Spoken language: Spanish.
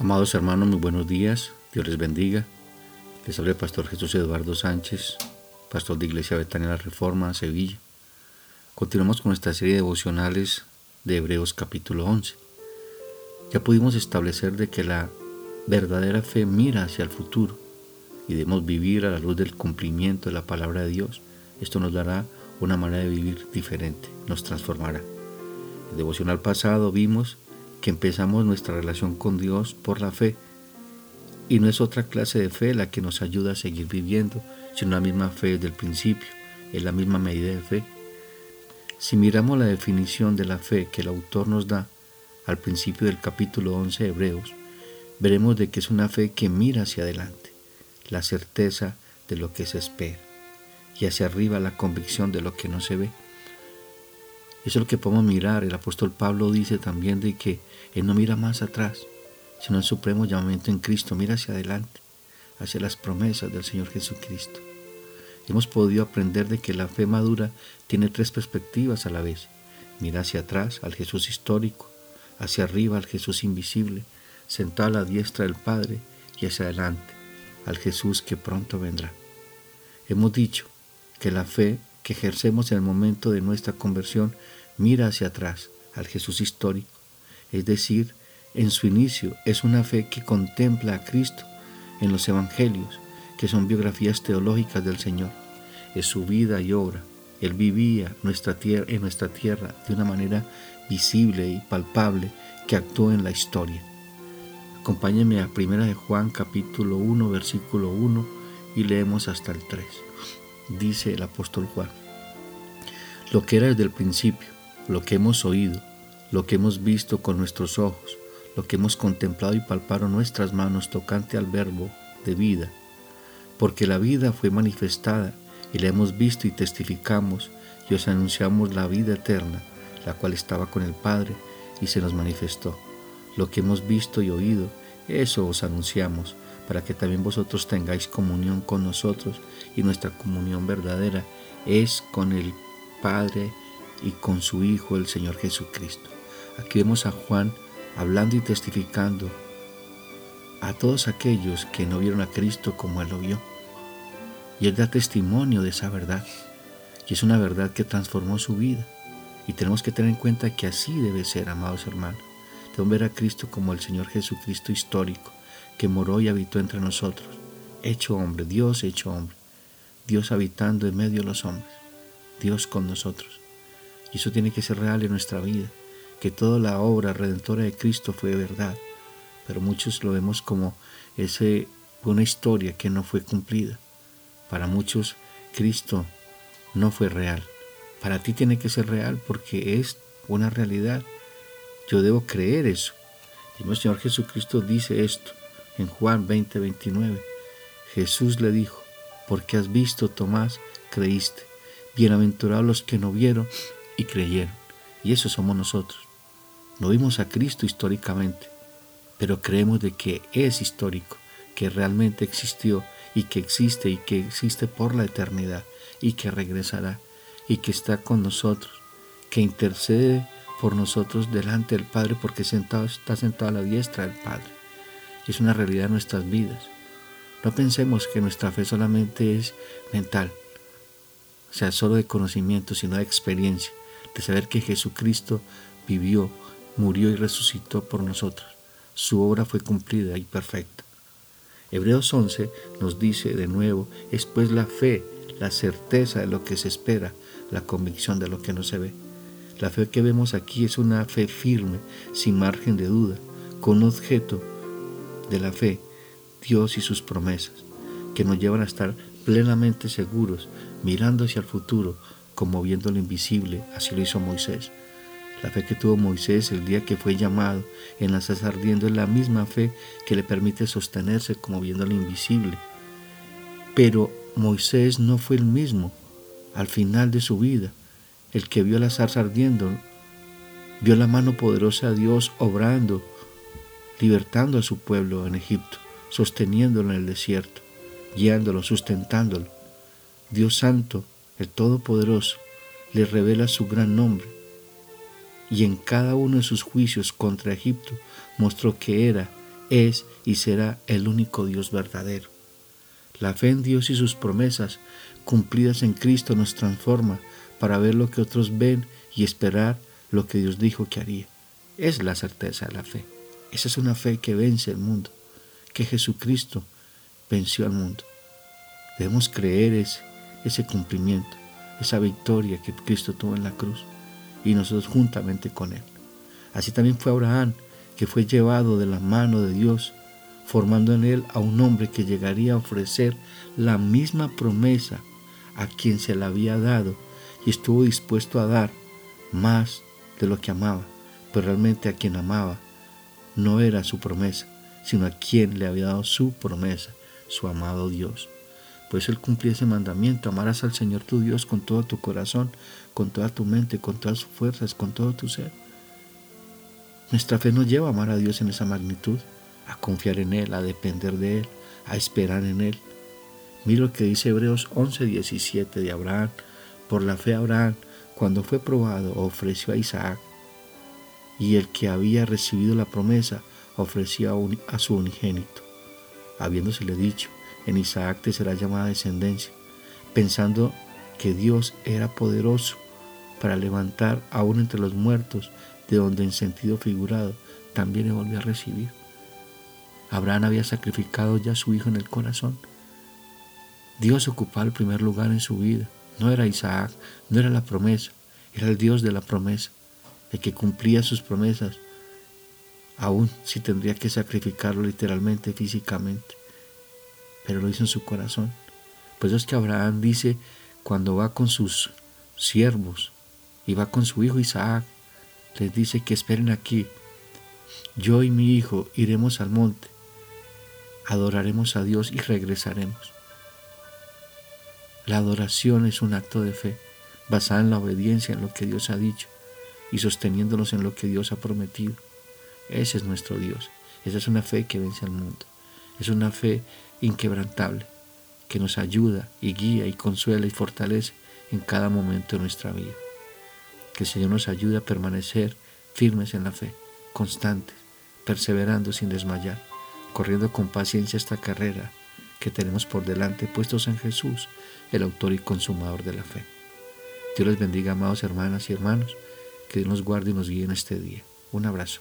Amados hermanos, muy buenos días. Dios les bendiga. Les habla el pastor Jesús Eduardo Sánchez, pastor de Iglesia Betania La Reforma, Sevilla. Continuamos con nuestra serie de devocionales de Hebreos capítulo 11. Ya pudimos establecer de que la verdadera fe mira hacia el futuro y debemos vivir a la luz del cumplimiento de la palabra de Dios. Esto nos dará una manera de vivir diferente, nos transformará. En el devocional pasado vimos que empezamos nuestra relación con Dios por la fe. Y no es otra clase de fe la que nos ayuda a seguir viviendo, sino la misma fe desde el principio, es la misma medida de fe. Si miramos la definición de la fe que el autor nos da al principio del capítulo 11 de Hebreos, veremos de que es una fe que mira hacia adelante, la certeza de lo que se espera, y hacia arriba la convicción de lo que no se ve. Eso es lo que podemos mirar. El apóstol Pablo dice también de que Él no mira más atrás, sino el supremo llamamiento en Cristo, mira hacia adelante, hacia las promesas del Señor Jesucristo. Hemos podido aprender de que la fe madura tiene tres perspectivas a la vez. Mira hacia atrás al Jesús histórico, hacia arriba al Jesús invisible, sentado a la diestra del Padre y hacia adelante al Jesús que pronto vendrá. Hemos dicho que la fe ejercemos en el momento de nuestra conversión mira hacia atrás al Jesús histórico, es decir, en su inicio es una fe que contempla a Cristo en los evangelios, que son biografías teológicas del Señor. Es su vida y obra. Él vivía nuestra tierra, en nuestra tierra de una manera visible y palpable que actuó en la historia. Acompáñenme a 1 de Juan capítulo 1 versículo 1 y leemos hasta el 3 dice el apóstol Juan. Lo que era desde el principio, lo que hemos oído, lo que hemos visto con nuestros ojos, lo que hemos contemplado y palpado nuestras manos tocante al verbo de vida, porque la vida fue manifestada y la hemos visto y testificamos y os anunciamos la vida eterna, la cual estaba con el Padre y se nos manifestó. Lo que hemos visto y oído, eso os anunciamos para que también vosotros tengáis comunión con nosotros y nuestra comunión verdadera es con el Padre y con su Hijo, el Señor Jesucristo. Aquí vemos a Juan hablando y testificando a todos aquellos que no vieron a Cristo como Él lo vio. Y Él da testimonio de esa verdad. Y es una verdad que transformó su vida. Y tenemos que tener en cuenta que así debe ser, amados hermanos. Debemos ver a Cristo como el Señor Jesucristo histórico, que moró y habitó entre nosotros, hecho hombre, Dios hecho hombre, Dios habitando en medio de los hombres, Dios con nosotros. Y eso tiene que ser real en nuestra vida, que toda la obra redentora de Cristo fue verdad, pero muchos lo vemos como ese, una historia que no fue cumplida. Para muchos Cristo no fue real. Para ti tiene que ser real porque es una realidad. Yo debo creer eso. Y el Señor Jesucristo dice esto en Juan 20, 29. Jesús le dijo, porque has visto, Tomás, creíste. Bienaventurados los que no vieron y creyeron. Y eso somos nosotros. No vimos a Cristo históricamente, pero creemos de que es histórico, que realmente existió y que existe y que existe por la eternidad y que regresará y que está con nosotros, que intercede por nosotros delante del Padre porque sentado, está sentado a la diestra del Padre es una realidad en nuestras vidas. No pensemos que nuestra fe solamente es mental, sea, solo de conocimiento, sino de experiencia, de saber que Jesucristo vivió, murió y resucitó por nosotros. Su obra fue cumplida y perfecta. Hebreos 11 nos dice de nuevo, es pues la fe, la certeza de lo que se espera, la convicción de lo que no se ve. La fe que vemos aquí es una fe firme, sin margen de duda, con objeto de la fe, Dios y sus promesas, que nos llevan a estar plenamente seguros, mirando hacia el futuro, como viendo lo invisible, así lo hizo Moisés. La fe que tuvo Moisés el día que fue llamado en la salsa ardiendo es la misma fe que le permite sostenerse como viendo lo invisible. Pero Moisés no fue el mismo al final de su vida. El que vio la zarza ardiendo, vio la mano poderosa de Dios obrando libertando a su pueblo en Egipto, sosteniéndolo en el desierto, guiándolo, sustentándolo. Dios Santo, el Todopoderoso, le revela su gran nombre y en cada uno de sus juicios contra Egipto mostró que era es y será el único Dios verdadero. La fe en Dios y sus promesas cumplidas en Cristo nos transforma para ver lo que otros ven y esperar lo que Dios dijo que haría. Es la certeza de la fe. Esa es una fe que vence el mundo, que Jesucristo venció al mundo. Debemos creer ese, ese cumplimiento, esa victoria que Cristo tuvo en la cruz y nosotros juntamente con Él. Así también fue Abraham, que fue llevado de la mano de Dios, formando en él a un hombre que llegaría a ofrecer la misma promesa a quien se la había dado y estuvo dispuesto a dar más de lo que amaba, pero realmente a quien amaba no era su promesa, sino a quien le había dado su promesa, su amado Dios. Por eso Él cumplía ese mandamiento, amarás al Señor tu Dios con todo tu corazón, con toda tu mente, con todas sus fuerzas, con todo tu ser. Nuestra fe nos lleva a amar a Dios en esa magnitud, a confiar en Él, a depender de Él, a esperar en Él. Mira lo que dice Hebreos 11, 17 de Abraham. Por la fe Abraham, cuando fue probado, ofreció a Isaac. Y el que había recibido la promesa ofreció a su unigénito, habiéndosele dicho, en Isaac te será llamada descendencia, pensando que Dios era poderoso para levantar aún entre los muertos, de donde en sentido figurado también le volvió a recibir. Abraham había sacrificado ya a su hijo en el corazón. Dios ocupaba el primer lugar en su vida. No era Isaac, no era la promesa, era el Dios de la promesa, el que cumplía sus promesas, aún si tendría que sacrificarlo literalmente, físicamente. Pero lo hizo en su corazón. Pues es que Abraham dice, cuando va con sus siervos y va con su hijo Isaac, les dice que esperen aquí. Yo y mi hijo iremos al monte, adoraremos a Dios y regresaremos. La adoración es un acto de fe basada en la obediencia en lo que Dios ha dicho y sosteniéndonos en lo que Dios ha prometido. Ese es nuestro Dios. Esa es una fe que vence al mundo. Es una fe inquebrantable que nos ayuda y guía y consuela y fortalece en cada momento de nuestra vida. Que el Señor nos ayude a permanecer firmes en la fe, constantes, perseverando sin desmayar, corriendo con paciencia esta carrera que tenemos por delante, puestos en Jesús, el autor y consumador de la fe. Dios les bendiga, amados hermanas y hermanos, que Dios nos guarde y nos guíe en este día. Un abrazo.